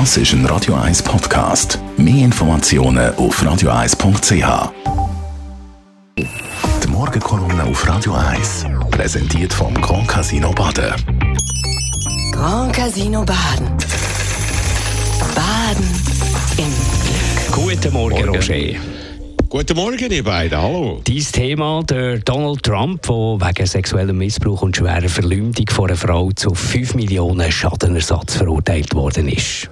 Das ist ein Radio 1 Podcast. Mehr Informationen auf radio1.ch. Die Morgenkolumne auf Radio 1 präsentiert vom Grand Casino Baden. Grand Casino Baden. Baden im Glück. Guten Morgen, Roger. Guten Morgen, ihr beiden. Hallo. Dein Thema, der Donald Trump, der wegen sexuellem Missbrauch und schwerer Verleumdung von einer Frau zu 5 Millionen Schadenersatz verurteilt worden ist.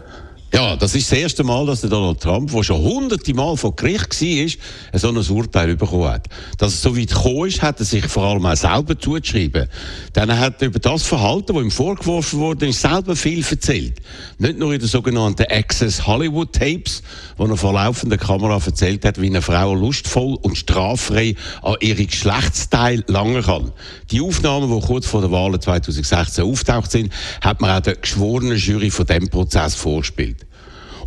Ja, das ist das erste Mal, dass Donald Trump, der schon hunderte Mal vor Gericht war, so ein Urteil bekommen hat. Dass es so weit gekommen ist, hat er sich vor allem auch selber zugeschrieben. Denn er hat über das Verhalten, das ihm vorgeworfen wurde, selber viel erzählt. Nicht nur in den sogenannten Access Hollywood Tapes, wo er vor laufender Kamera erzählt hat, wie eine Frau lustvoll und straffrei an ihre Geschlechtsteile langen kann. Die Aufnahmen, die kurz vor der Wahl 2016 auftaucht sind, hat man auch der geschworenen Jury von dem Prozess vorgespielt.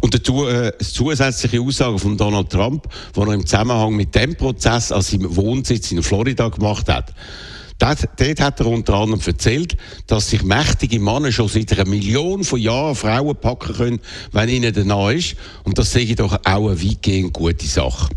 Und dazu äh, zusätzliche Aussage von Donald Trump, die er im Zusammenhang mit dem Prozess an seinem Wohnsitz in Florida gemacht hat. Dort, dort hat er unter anderem erzählt, dass sich mächtige Männer schon seit einer Million von Jahren Frauen packen können, wenn ihnen der nahe ist. Und das sehe ich doch auch eine weitgehend gute Sache.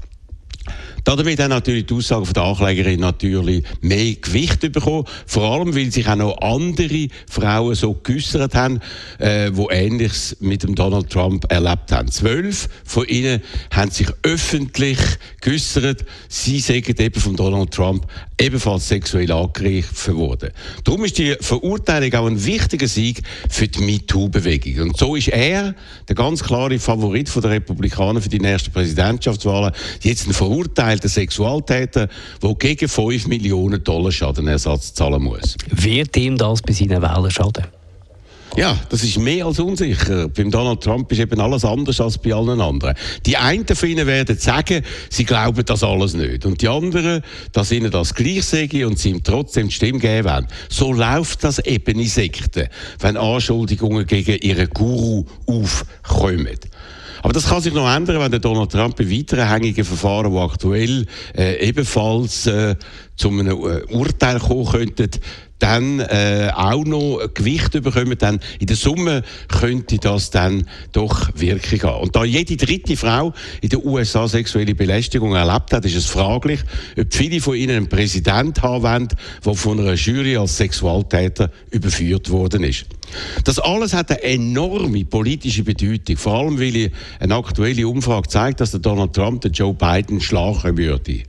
Damit haben natürlich die Aussagen der Anklägerin natürlich mehr Gewicht bekommen. Vor allem, weil sich auch noch andere Frauen so geäussert haben, äh, die Ähnliches mit dem Donald Trump erlebt haben. Zwölf von ihnen haben sich öffentlich geäussert, sie sagen eben von Donald Trump ebenfalls sexuell angegriffen worden. Darum ist die Verurteilung auch ein wichtiger Sieg für die MeToo-Bewegung. Und so ist er, der ganz klare Favorit der Republikaner für die nächsten Präsidentschaftswahlen, jetzt ein Verurteilung verurteilten Sexualtäter, der gegen 5 Millionen Dollar Schadenersatz zahlen muss. Wird ihm das bei seinen Wählern schaden? Ja, das ist mehr als unsicher. Beim Donald Trump ist eben alles anders als bei allen anderen. Die einen von ihnen werden sagen, sie glauben das alles nicht. Und die anderen, dass ihnen das gleich sagen und sie ihm trotzdem die Stimme geben wollen. So läuft das eben in Sekten, wenn Anschuldigungen gegen ihren Guru aufkommen. Aber das kann sich noch ändern, wenn der Donald Trump bei weiteren hängige Verfahren, die aktuell äh, ebenfalls äh, zu einem äh, Urteil kommen könnten, dann äh, auch noch Gewicht bekommen, dann in der Summe könnte das dann doch Wirkung haben. Und da jede dritte Frau in den USA sexuelle Belästigung erlebt hat, ist es fraglich, ob viele von ihnen einen Präsident haben wollen, der von einer Jury als Sexualtäter überführt worden ist. Das alles hat eine enorme politische Bedeutung, vor allem weil eine aktuelle Umfrage zeigt, dass Donald Trump den Joe Biden schlagen würde.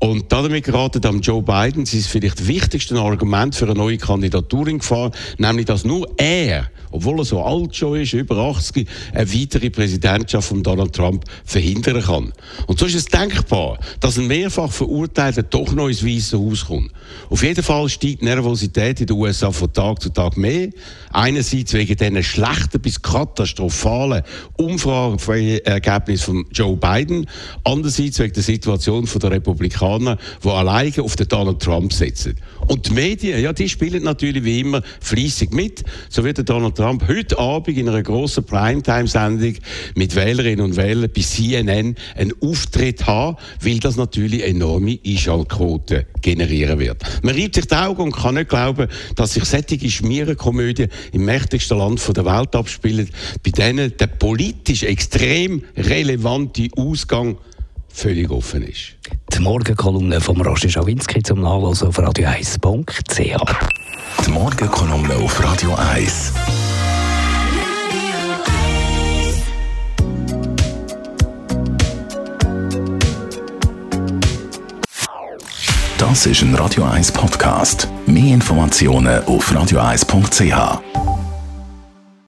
Und damit geraten am Joe Biden sein vielleicht wichtigste Argument für eine neue Kandidatur in Gefahr, nämlich dass nur er, obwohl er so alt schon ist, über 80, eine weitere Präsidentschaft von Donald Trump verhindern kann. Und so ist es denkbar, dass ein mehrfach Verurteilter doch noch ins Weiße Haus kommt. Auf jeden Fall steigt die Nervosität in den USA von Tag zu Tag mehr. Einerseits wegen diesen schlechten bis katastrophalen Umfrageergebnissen von Joe Biden, andererseits wegen der Situation der Republikaner die alleine auf Donald Trump setzen. Und die Medien, ja, die spielen natürlich wie immer fließig mit. So wird der Donald Trump heute Abend in einer grossen Primetime-Sendung mit Wählerinnen und Wählern bei CNN einen Auftritt haben, weil das natürlich enorme Einschaltquoten generieren wird. Man reibt sich die Augen und kann nicht glauben, dass sich solche Schmierenkomödien im mächtigsten Land der Welt abspielen, bei denen der politisch extrem relevante Ausgang völlig offen ist. Die Morgenkolumne von Roger Schawinski zum Nachlesen auf radio1.ch. Die Morgenkolumne auf Radio 1. Das ist ein Radio 1 Podcast. Mehr Informationen auf radio1.ch.